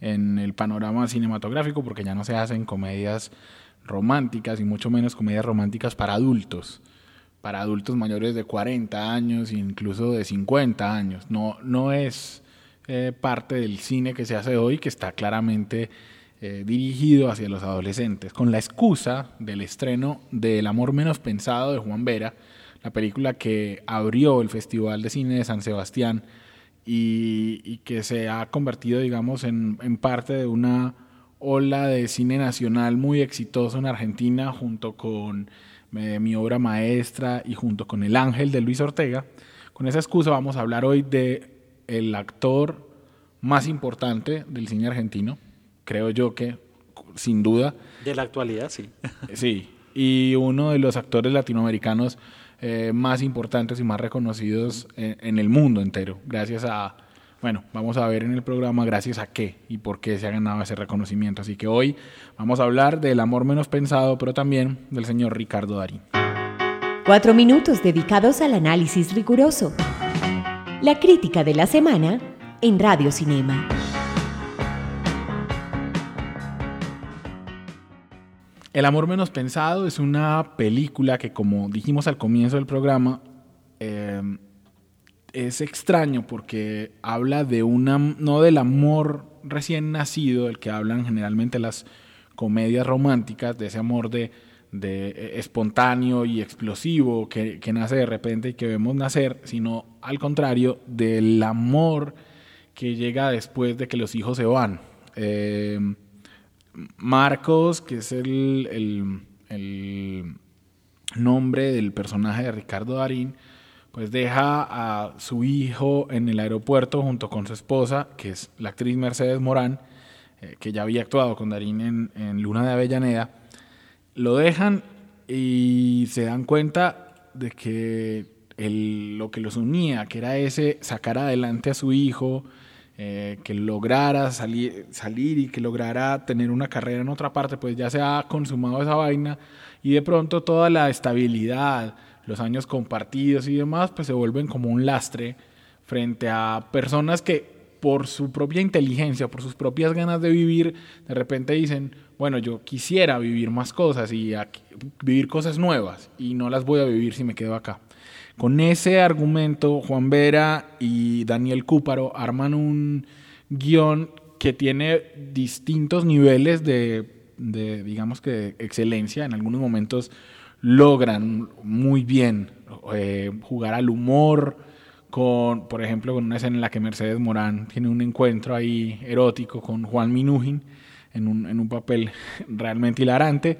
en el panorama cinematográfico porque ya no se hacen comedias románticas y mucho menos comedias románticas para adultos, para adultos mayores de 40 años, incluso de 50 años. No, no es eh, parte del cine que se hace hoy que está claramente eh, dirigido hacia los adolescentes, con la excusa del estreno de El amor menos pensado de Juan Vera, la película que abrió el Festival de Cine de San Sebastián y, que se ha convertido, digamos, en, parte de una ola de cine nacional muy exitoso en Argentina, junto con eh, mi obra maestra y junto con El Ángel de Luis Ortega. Con esa excusa vamos a hablar hoy de el actor más importante del cine argentino, creo yo que sin duda. De la actualidad, sí. Sí, y uno de los actores latinoamericanos eh, más importantes y más reconocidos en, el mundo entero, gracias a, bueno, vamos a ver en el programa gracias a qué y por qué se ha ganado ese reconocimiento. Así que hoy vamos a hablar del amor menos pensado, pero también del señor Ricardo Darín. Cuatro minutos dedicados al análisis riguroso. La crítica de la semana en Radio Cinema. El amor menos pensado es una película que, como dijimos al comienzo del programa, eh, es extraño porque habla de una, no del amor recién nacido, el que hablan generalmente las comedias románticas, de ese amor de, eh, espontáneo y explosivo que, nace de repente y que vemos nacer, sino al contrario, del amor que llega después de que los hijos se van. Eh, Marcos, que es el, nombre del personaje de Ricardo Darín, pues deja a su hijo en el aeropuerto junto con su esposa, que es la actriz Mercedes Morán, eh, que ya había actuado con Darín en, Luna de Avellaneda. Lo dejan y se dan cuenta de que lo que los unía, que era ese sacar adelante a su hijo, eh, que lograra salir, salir y que lograra tener una carrera en otra parte, pues ya se ha consumado esa vaina y de pronto toda la estabilidad, los años compartidos y demás, pues se vuelven como un lastre frente a personas que por su propia inteligencia, por sus propias ganas de vivir, de repente dicen, bueno, yo quisiera vivir más cosas y vivir cosas nuevas y no las voy a vivir si me quedo acá. Con ese argumento, Juan Vera y Daniel Cúparo arman un guion que tiene distintos niveles de, digamos que, excelencia. En algunos momentos logran muy bien eh, jugar al humor, con, por ejemplo, con una escena en la que Mercedes Morán tiene un encuentro ahí erótico con Juan Minujín en un, en un papel realmente hilarante.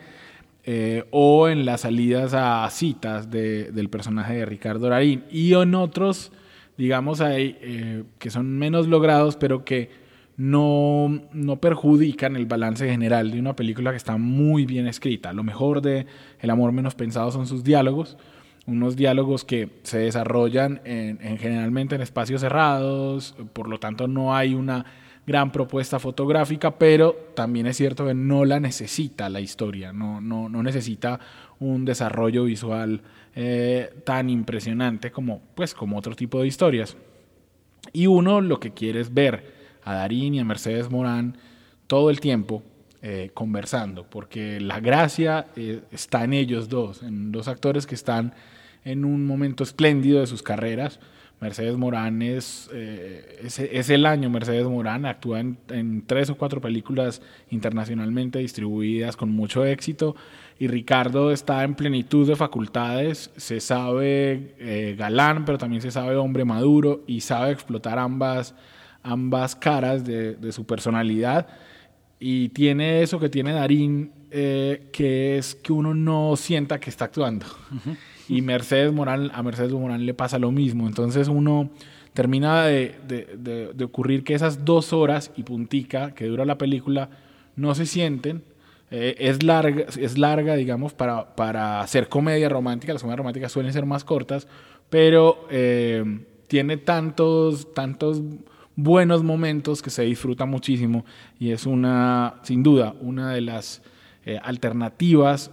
Eh, o en las salidas a citas del personaje de Ricardo Darín y en otros, digamos, ahí, eh, que son menos logrados, pero que no, no, perjudican el balance general de una película que está muy bien escrita. Lo mejor de El amor menos pensado son sus diálogos, unos diálogos que se desarrollan en, generalmente en espacios cerrados, por lo tanto no hay una gran propuesta fotográfica, pero también es cierto que no la necesita la historia, no, no, no necesita un desarrollo visual eh, tan impresionante como, pues, como otro tipo de historias. Y uno lo que quiere es ver a Darín y a Mercedes Morán todo el tiempo eh, conversando, porque la gracia eh, está en ellos dos, en dos actores que están en un momento espléndido de sus carreras, Mercedes Morán es, eh, es, el año Mercedes Morán, actúa en, tres o cuatro películas internacionalmente distribuidas con mucho éxito y Ricardo está en plenitud de facultades, se sabe eh, galán, pero también se sabe hombre maduro y sabe explotar ambas, ambas caras de, su personalidad y tiene eso que tiene Darín, eh, que es que uno no sienta que está actuando. Y Mercedes Morán, a Mercedes Morán le pasa lo mismo. Entonces uno termina de, ocurrir que esas dos horas y puntica que dura la película no se sienten. Eh, es, larga, es larga, digamos, para, para hacer comedia romántica. Las comedias románticas suelen ser más cortas, pero eh, tiene tantos, tantos buenos momentos que se disfruta muchísimo y es una, sin duda, una de las eh, alternativas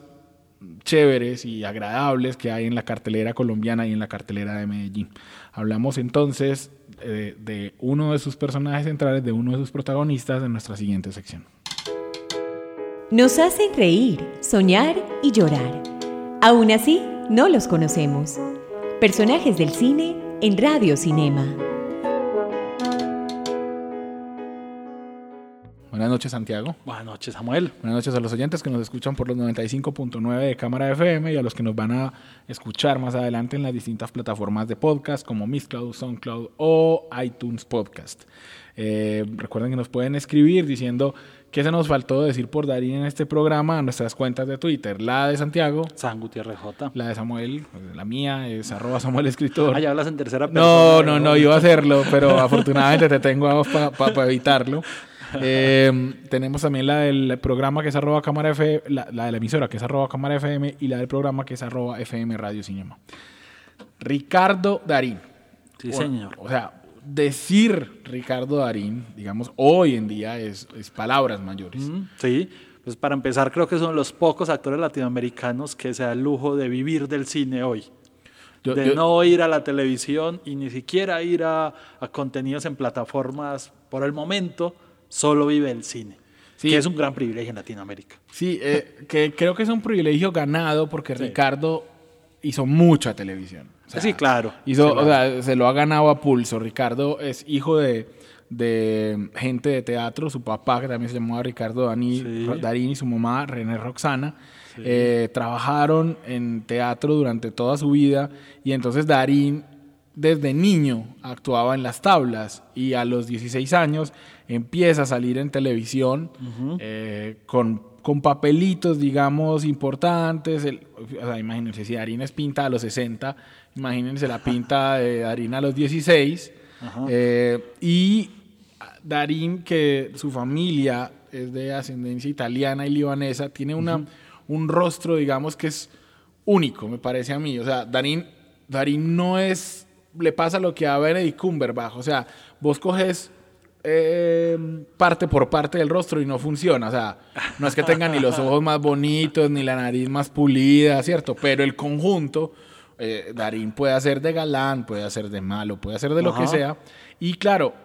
chéveres y agradables que hay en la cartelera colombiana y en la cartelera de Medellín. Hablamos entonces eh, de uno de sus personajes centrales, de uno de sus protagonistas en nuestra siguiente sección. Nos hacen reír, soñar y llorar. Aún así, no los conocemos. Personajes del cine en Radio Cinema. Buenas noches, Santiago. Buenas noches, Samuel. Buenas noches a los oyentes que nos escuchan por los 95.9 de Cámara FM y a los que nos van a escuchar más adelante en las distintas plataformas de podcast como Mixcloud, SoundCloud o iTunes Podcast. Eh, recuerden que nos pueden escribir diciendo qué se nos faltó decir por Darín en este programa a nuestras cuentas de Twitter. La de Santiago. San Gutiérrez J. La de Samuel. pues, La mía es arroba Samuel Escritor. Ah, ya hablas en tercera persona. No, no, no, iba a hacerlo, pero afortunadamente te tengo a vos para evitarlo. Eh, tenemos también la del programa que es arroba cámara FM, la, la de la emisora que es arroba cámara FM y la del programa que es arroba FM Radio Cinema. Ricardo Darín. Sí, O- señor. O sea, decir Ricardo Darín, digamos, hoy en día es, es palabras mayores. Mm, Sí, pues para empezar creo que son los pocos actores latinoamericanos que se da el lujo de vivir del cine hoy. Yo- de yo- no ir a la televisión y ni siquiera ir a, a contenidos en plataformas por el momento, solo vive el cine. Sí. Que es un gran privilegio en Latinoamérica. Sí, eh, que creo que es un privilegio ganado porque Ricardo hizo mucha televisión. O sea, sí, claro. Hizo, Sí, claro. o sea, se lo ha ganado a pulso. Ricardo es hijo de, de gente de teatro. Su papá, que también se llamaba Ricardo Dani, Sí. Darín, y su mamá, René Roxana, eh, trabajaron en teatro durante toda su vida. Y entonces Darín, desde niño, actuaba en las tablas. Y a los 16 años empieza a salir en televisión eh, con, con papelitos, digamos, importantes. El- o sea, imagínense, si Darín es pinta a los 60, imagínense la pinta de Darín a los 16. Eh, y Darín, que su familia es de ascendencia italiana y libanesa, tiene una, un rostro, digamos, que es único, me parece a mí. O sea, Darín, Darín no es, le pasa lo que a Benedict Cumberbatch. O sea, vos coges eh, parte por parte del rostro y no funciona. O sea, no es que tenga ni los ojos más bonitos, ni la nariz más pulida, ¿cierto? Pero el conjunto, eh, Darín puede hacer de galán, puede hacer de malo, puede hacer de lo que sea. Y claro,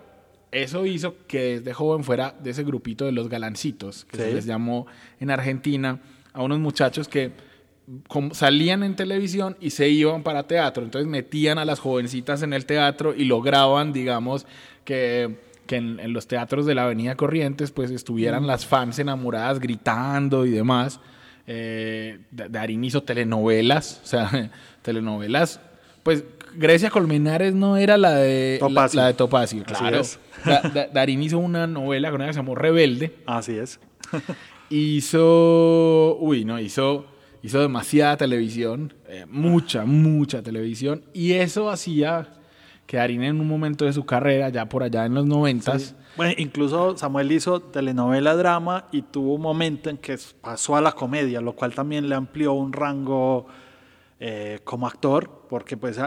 eso hizo que desde joven fuera de ese grupito de los galancitos, que se les llamó en Argentina, a unos muchachos que salían en televisión y se iban para teatro. Entonces metían a las jovencitas en el teatro y lograban, digamos, que, que en, en los teatros de la Avenida Corrientes pues estuvieran las fans enamoradas gritando y demás. Eh, Da- Darín hizo telenovelas, o sea, telenovelas. Pues Grecia Colmenares no era la de Topacio. La, la de Topacio, Así claro. es. Da- Da- Darín hizo una novela con una que se llamó Rebelde Así es. hizo, uy, no, hizo, hizo demasiada televisión, eh, mucha, mucha televisión, y eso hacía que Darín en un momento de su carrera, ya por allá en los noventas, Bueno, incluso Samuel hizo telenovela drama y tuvo un momento en que pasó a la comedia, lo cual también le amplió un rango eh, como actor, porque pues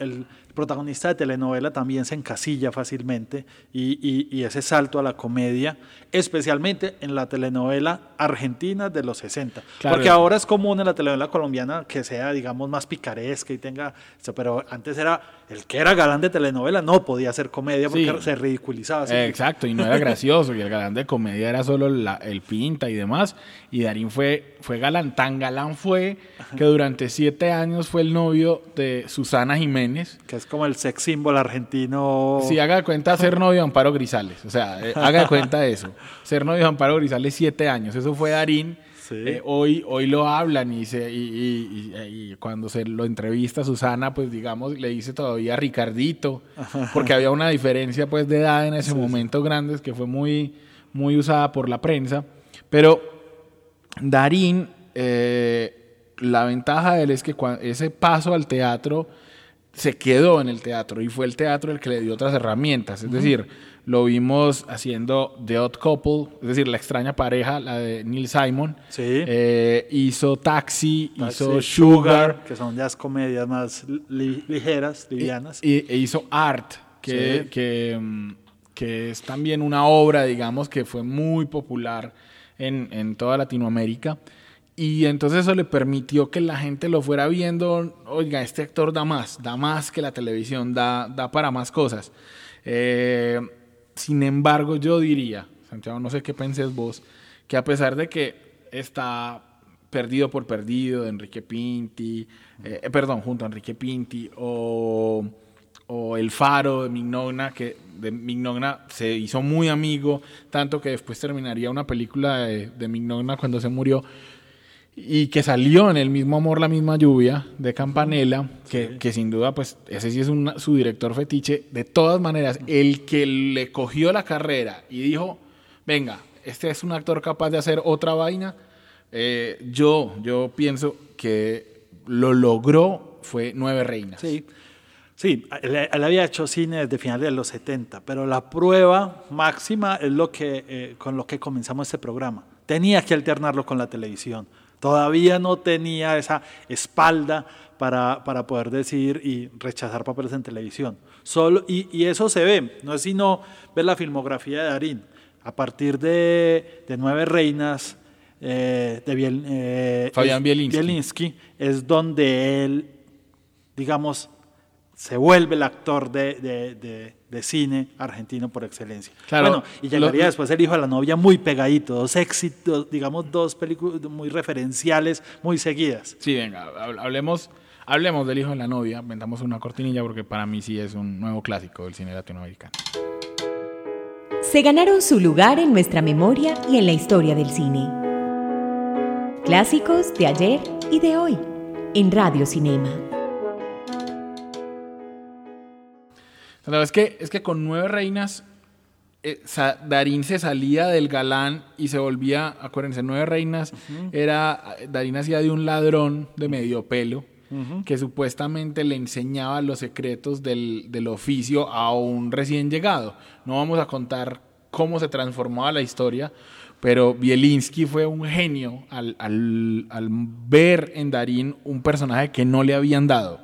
el protagonista de telenovela también se encasilla fácilmente y, y- y ese salto a la comedia, especialmente en la telenovela argentina de los 60, Claro. porque ahora es común en la telenovela colombiana que sea, digamos, más picaresca y tenga, pero antes era el que era galán de telenovela no podía hacer comedia porque Sí. se ridiculizaba. exacto, y no era gracioso, y el galán de comedia era solo la- el pinta y demás, y Darín fue, fue galán, tan galán fue que durante siete años fue el novio de Susana Jiménez, que es como el sex symbol argentino. Si haga de cuenta ser novio de Amparo Grisales. O sea, eh, haga de cuenta eso. Ser novio de Amparo Grisales siete años. Eso fue Darín. Sí. Eh, hoy, hoy lo hablan y, se, y, y- y- y cuando se lo entrevista Susana, pues digamos, le dice todavía Ricardito, porque había una diferencia pues de edad en ese momento grandes que fue muy, muy usada por la prensa. Pero Darín, eh, la ventaja de él es que ese paso al teatro se quedó en el teatro y fue el teatro el que le dio otras herramientas. Es decir, lo vimos haciendo The Odd Couple, es decir, la extraña pareja, la de Neil Simon. Sí. Eh, hizo Taxi, Taxi, hizo Sugar, que son ya comedias más li- ligeras, livianas. y, e hizo Art, que, Sí. que, mm, que es también una obra, digamos, que fue muy popular en, en toda Latinoamérica. Y entonces eso le permitió que la gente lo fuera viendo, oiga, este actor da más, da más que la televisión, da, da para más cosas. Eh, sin embargo, yo diría, Santiago, no sé qué penses vos, que a pesar de que está perdido por perdido de Enrique Pinti, eh, eh, perdón, junto a Enrique Pinti, o, o El Faro de Mignogna, que de Mignogna se hizo muy amigo, tanto que después terminaría una película de, de Mignogna cuando se murió, y que salió en el mismo amor, la misma lluvia de Campanella, que, que sin duda, pues ese sí es una- su director fetiche. De todas maneras, el que le cogió la carrera y dijo, venga, este es un actor capaz de hacer otra vaina, eh, yo, yo pienso que lo logró fue Nueve Reinas. Sí, sí, él, él había hecho cine desde finales de los 70, pero la prueba máxima es lo que, eh, con lo que comenzamos este programa. Tenía que alternarlo con la televisión. Todavía no tenía esa espalda para, para poder decir y rechazar papeles en televisión. Solo, y, y eso se ve, no es sino ver la filmografía de Darín. A partir de, de Nueve Reinas, eh, de Biel- eh, Fabián Bielinski. Bielinski, es donde él digamos, se vuelve el actor de, de- de- de cine argentino por excelencia. Claro, bueno, y llegaría lo- después el hijo de la novia muy pegadito, dos éxitos, digamos, dos películas muy referenciales, muy seguidas. Sí, venga, hab- hablemos, hablemos del hijo de la novia, vendamos una cortinilla porque para mí sí es un nuevo clásico del cine latinoamericano. Se ganaron su lugar en nuestra memoria y en la historia del cine. Clásicos de ayer y de hoy, en Radio Cinema. La es que, es que con Nueve Reinas, eh, Darín se salía del galán y se volvía, acuérdense, Nueve Reinas era, Darín hacía de un ladrón de medio pelo que supuestamente le enseñaba los secretos del, del oficio a un recién llegado. No vamos a contar cómo se transformaba la historia, pero Bielinski fue un genio al, al- al ver en Darín un personaje que no le habían dado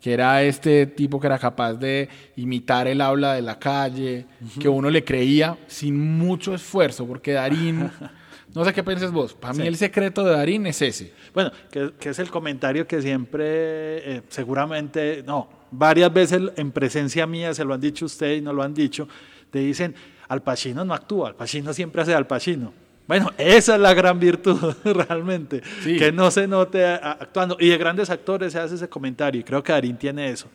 que era este tipo que era capaz de imitar el habla de la calle, que uno le creía sin mucho esfuerzo, porque Darín, no sé qué piensas vos, para mí el secreto de Darín es ese. Bueno, que, que es el comentario que siempre, eh, seguramente, no, varias veces en presencia mía se lo han dicho ustedes y no lo han dicho, te dicen, Al Pacino no actúa, Al Pacino siempre hace Al Pacino. Bueno, esa es la gran virtud realmente, Sí. que no se note actuando. Y de grandes actores se hace ese comentario y creo que Darín tiene eso.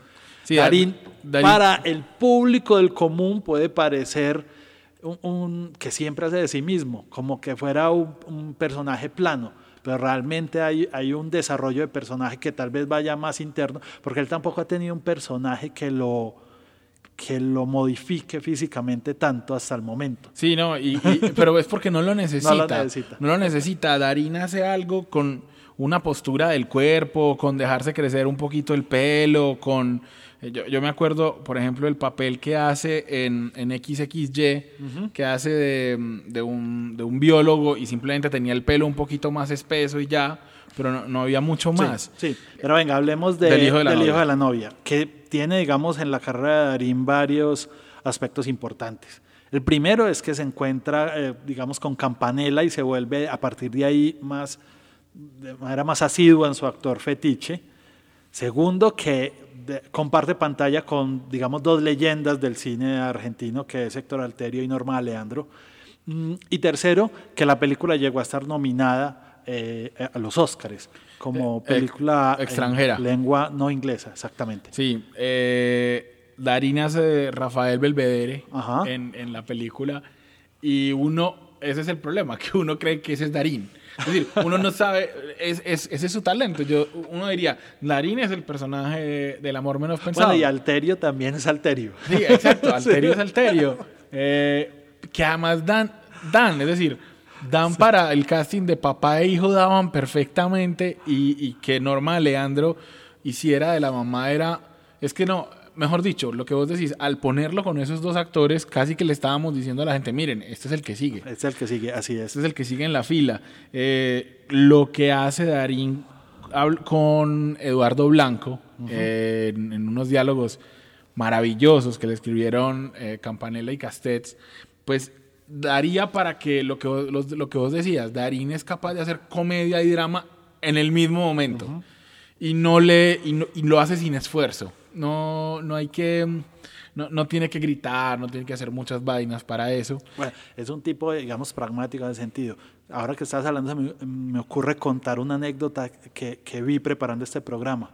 Sí, Darín, Darín- para el público del común puede parecer un, un- que siempre hace de sí mismo, como que fuera un, un personaje plano, pero realmente hay, hay un desarrollo de personaje que tal vez vaya más interno, porque él tampoco ha tenido un personaje que lo, que lo modifique físicamente tanto hasta el momento. Sí, no, y, y- pero es porque no lo necesita. No lo necesita. No lo necesita. Darín hace algo con una postura del cuerpo, con dejarse crecer un poquito el pelo, con... eh, Yo, yo me acuerdo, por ejemplo, el papel que hace en, en XXY, que hace de, de un, de un biólogo y simplemente tenía el pelo un poquito más espeso y ya, pero no, no había mucho más. Sí, sí. pero venga, hablemos de- Del hijo de la del novia. hijo de la novia, que tiene, digamos, en la carrera de Darín varios aspectos importantes. El primero es que se encuentra, eh, digamos, con Campanella y se vuelve a partir de ahí más, de manera más asidua en su actor fetiche. Segundo, que de- comparte pantalla con, digamos, dos leyendas del cine argentino, que es Héctor Alterio y Norma Aleandro. Mm, Y tercero, que la película llegó a estar nominada eh, a los Óscares como Eh, película en extranjera. lengua no inglesa, exactamente. Sí, eh, Darín hace Rafael Belvedere en, en la película y uno, ese es el problema, que uno cree que ese es Darín. Es decir, uno no sabe, es, es- ese es su talento. Yo, uno diría, Darín es el personaje del amor menos pensado. Bueno, y Alterio también es Alterio. Sí, exacto, Alterio es Alterio. Eh, que además dan, dan, es decir, dan para el casting de papá e hijo, daban perfectamente y, y que Norma Leandro hiciera de la mamá era es que no, mejor dicho, lo que vos decís, al ponerlo con esos dos actores, casi que le estábamos diciendo a la gente, miren, este es el que sigue. Este es el que sigue, así es. Este es el que sigue en la fila. Eh, lo que hace Darín con Eduardo Blanco eh, en, en unos diálogos maravillosos que le escribieron eh, Campanella y Castets, pues daría para que lo que, vos, lo que vos decías, Darín es capaz de hacer comedia y drama en el mismo momento. Y no le y, no- y lo hace sin esfuerzo. No, no hay que no, no tiene que gritar, no tiene que hacer muchas vainas para eso. Bueno, es un tipo, digamos, pragmático en ese sentido. Ahora que estás hablando, me, me ocurre contar una anécdota que, que vi preparando este programa.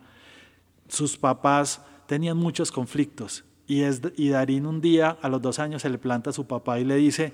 Sus papás tenían muchos conflictos y, es, y Darín un día, a los dos años, se le planta a su papá y le dice,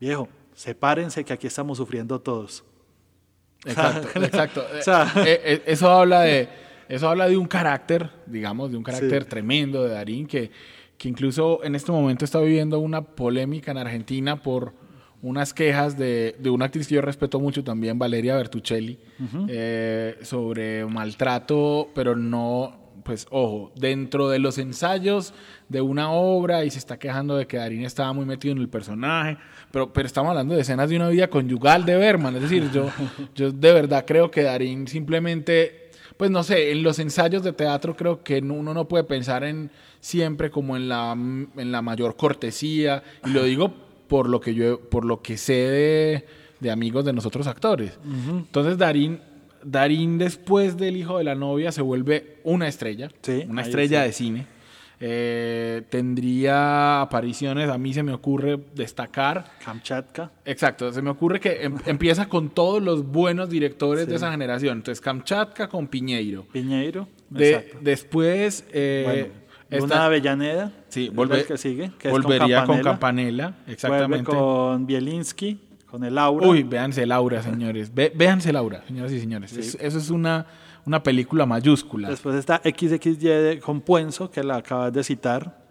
viejo, sepárense que aquí estamos sufriendo todos. Exacto, exacto. O sea- Eh, eh, eso habla de eso habla de un carácter, digamos, de un carácter Sí. tremendo de Darín que, que incluso en este momento está viviendo una polémica en Argentina por unas quejas de, de una actriz que yo respeto mucho también, Valeria Bertuccelli, eh, sobre maltrato, pero no, pues ojo, dentro de los ensayos de una obra y se está quejando de que Darín estaba muy metido en el personaje, pero, pero estamos hablando de escenas de una vida conyugal de Berman, es decir, yo, yo de verdad creo que Darín simplemente, pues no sé, en los ensayos de teatro creo que no- uno no puede pensar en siempre como en la, en la mayor cortesía, y lo digo por lo que yo, por lo que sé de, de amigos de nosotros actores. Entonces Darín, Darín después del hijo de la novia se vuelve una estrella, Sí, una estrella sí. de cine. Eh, tendría apariciones, a mí se me ocurre destacar. Kamchatka. Exacto, se me ocurre que em- empieza con todos los buenos directores de esa generación. Entonces, Kamchatka con Piñeiro. Piñeiro. De- exacto. después, eh, Bueno, esta- Luna Avellaneda. sí, volve- que sigue. Que volvería con Campanella. Campanella. Exactamente. Vuelve con Bielinski, con el Aura. Uy, véanse Laura, señores. Ve- véanse Laura, señoras y señores. Es- eso es una, una película mayúscula. Después está XXY con Puenzo, que la acabas de citar.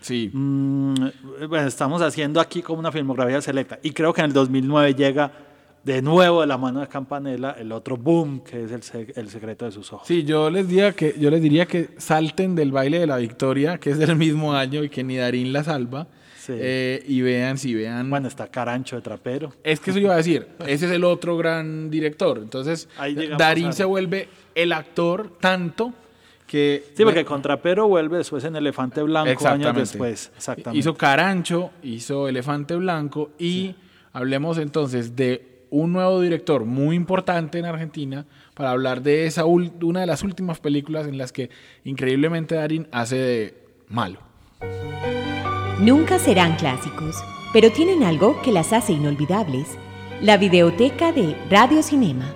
Sí. Mm, bueno, estamos haciendo aquí como una filmografía selecta. Y creo que en el 2009 llega de nuevo de la mano de Campanella el otro boom, que es el, se- el secreto de sus ojos. Sí, yo les diría que yo les diría que salten del baile de la victoria, que es del mismo año y que ni Darín la salva. Sí. eh, y vean, si vean. Bueno, está Carancho de Trapero. es que eso iba a decir, ese es el otro gran director. Entonces, Darín a- se vuelve el actor tanto que. Sí, porque con Trapero vuelve después en Elefante Blanco años después. Exactamente. Hizo Carancho, hizo Elefante Blanco y hablemos entonces de un nuevo director muy importante en Argentina para hablar de esa una de las últimas películas en las que increíblemente Darín hace de malo. Nunca serán clásicos, pero tienen algo que las hace inolvidables. La videoteca de Radio Cinema.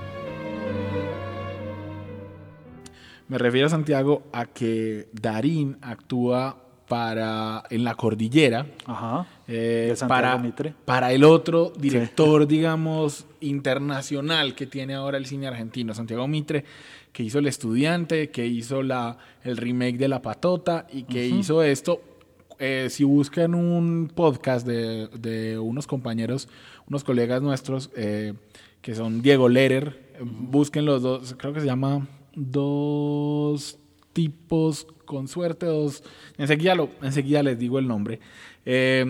Me refiero, Santiago, a que Darín actúa para en la cordillera Ajá. eh, para, Mitre. para el otro director, digamos, internacional que tiene ahora el cine argentino, Santiago Mitre, que hizo El Estudiante, que hizo la, el remake de La Patota y que hizo esto. Eh, si buscan un podcast de, de unos compañeros, unos colegas nuestros, eh, que son Diego Lerer, busquen los dos, creo que se llama Dos tipos con suerte, dos. Enseguida, lo, enseguida les digo el nombre. Eh,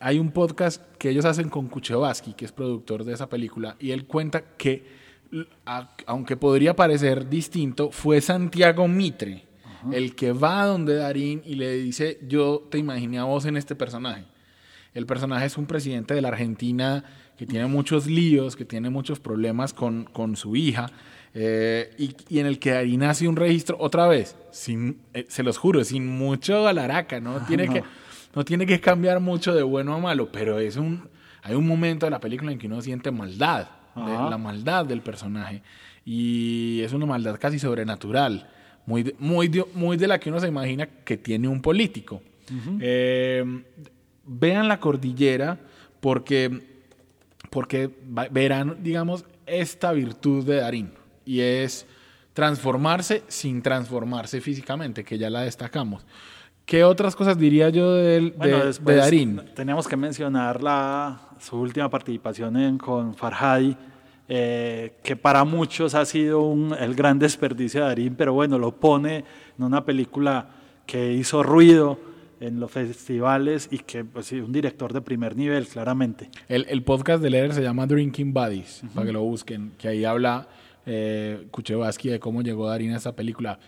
hay un podcast que ellos hacen con Kuchevaski, que es productor de esa película, y él cuenta que, a- aunque podría parecer distinto, fue Santiago Mitre el que va a donde Darín y le dice, yo te imaginé a vos en este personaje. El personaje es un presidente de la Argentina que tiene muchos líos, que tiene muchos problemas con, con su hija, eh, y, y en el que Darín hace un registro, otra vez, sin, eh, se los juro, sin mucho alaraca, ¿no? Tiene, Que, no tiene que cambiar mucho de bueno a malo, pero es un, hay un momento de la película en que uno siente maldad, de- la maldad del personaje, y es una maldad casi sobrenatural, muy de, muy de- muy de la que uno se imagina que tiene un político. Eh, vean la cordillera porque, porque verán, digamos, esta virtud de Darín y es transformarse sin transformarse físicamente, que ya la destacamos. ¿Qué otras cosas diría yo de, de- de Darín? teníamos que mencionar la, su última participación en, con Farhadi eh, que para muchos ha sido un, el gran desperdicio de Darín, pero bueno, lo pone en una película que hizo ruido en los festivales y que pues un director de primer nivel, claramente. El, el podcast de Leder se llama Drinking Buddies, para que lo busquen, que ahí habla eh, Kuchevaski de cómo llegó Darín a esta película.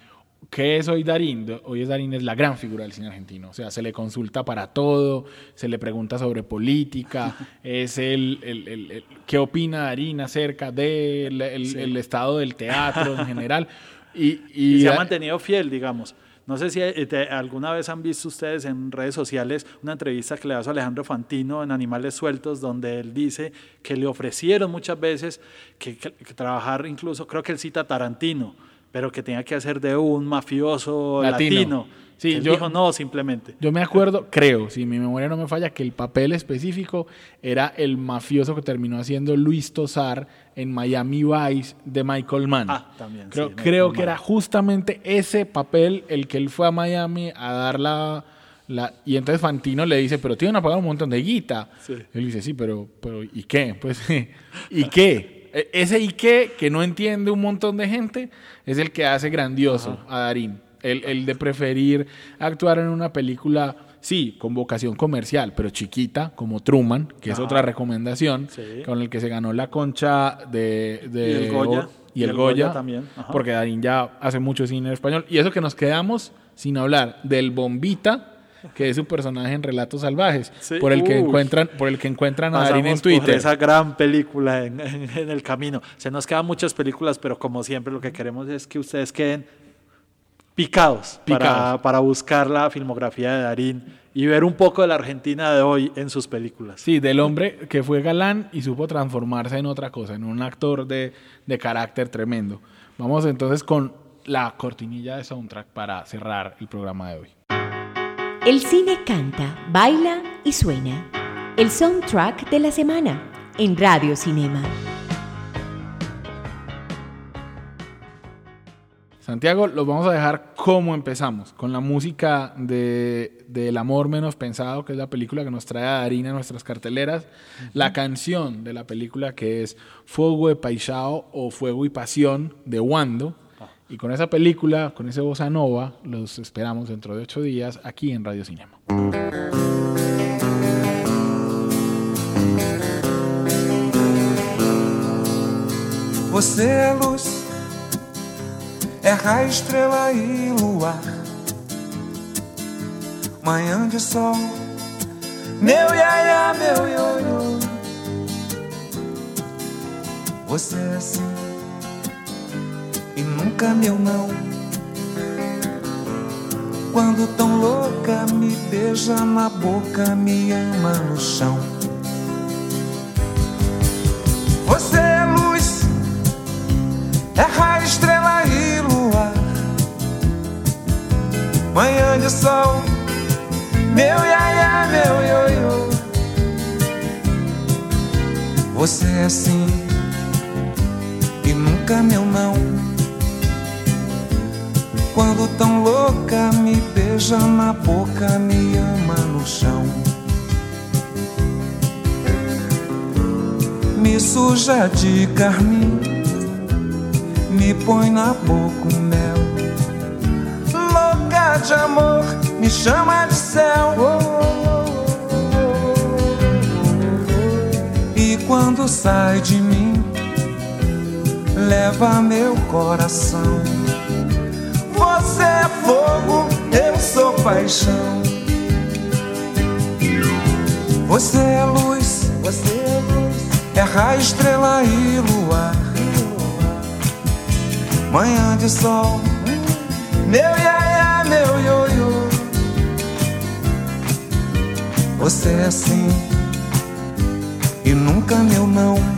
¿Qué es hoy Darín? Hoy es Darín es la gran figura del cine argentino. O sea, se le consulta para todo, se le pregunta sobre política, es el, el, el- el- qué opina Darín acerca del el- el estado del teatro en general. Y, y- Y se ha mantenido fiel, digamos. No sé si eh, te- alguna vez han visto ustedes en redes sociales una entrevista que le hace Alejandro Fantino en Animales Sueltos, donde él dice que le ofrecieron muchas veces que, que- que trabajar, incluso creo que él cita a Tarantino, pero que tenía que hacer de un mafioso Latino. latino. Sí, él yo- dijo no, simplemente. Yo me acuerdo, creo, si mi memoria no me falla, que el papel específico era el mafioso que terminó haciendo Luis Tosar en Miami Vice de Michael Mann. Ah, también, Creo, sí, creo que era justamente ese papel el que él fue a Miami a dar la... la- y entonces Fantino le dice, pero tienen a pagar un montón de guita. Sí. Él dice, sí, pero, pero ¿y qué? Pues, ¿y qué? E- Ese ¿y qué? que no entiende un montón de gente es el que hace grandioso a Darín. El, el de preferir actuar en una película, sí, con vocación comercial, pero chiquita, como Truman, que es otra recomendación, Sí. con el que se ganó la concha de... de- Y el Goya. Y el, Goya, también, ajá. porque Darín ya hace mucho cine en español. Y eso que nos quedamos sin hablar del Bombita, que es un personaje en Relatos Salvajes, Sí, por el que uy. encuentran, por el que encuentran a Darín en Pasamos por Twitter. esa gran película en, en- en el camino. Se nos quedan muchas películas, pero como siempre lo que queremos es que ustedes queden picados, Para, Picados. para buscar la filmografía de Darín y ver un poco de la Argentina de hoy en sus películas. Sí, del hombre que fue galán y supo transformarse en otra cosa, en un actor de, de carácter tremendo. Vamos entonces con la cortinilla de soundtrack para cerrar el programa de hoy. El cine canta, baila y suena. El soundtrack de la semana en Radio Cinema. Santiago, los vamos a dejar como empezamos, con la música de, de El amor menos pensado, que es la película que nos trae a Darín a nuestras carteleras, la canción de la película que es Fuego de Paisao o Fuego y Pasión de Wando. Y con esa película, con ese bossa nova, los esperamos dentro de ocho días aquí en Radio Cinema. Você é luz, é raio, estrela e luar. Manhã de sol, meu iaia, meu ioiô. Você é assim nunca meu não. Quando tão louca me beija na boca, me ama no chão. Você é luz, é raio, estrela e luar. Manhã de sol, meu iaia, meu ioiô. Você é assim e nunca meu não. Quando tão louca me beija na boca, me ama no chão. Me suja de carmim, me põe na boca o mel. Louca de amor, me chama de céu. E quando sai de mim, leva meu coração. Você é fogo, eu sou paixão. Você é luz, você é luz, é raio, estrela e luar. Manhã de sol, meu iaia, meu ioiô. Você é assim e nunca meu não.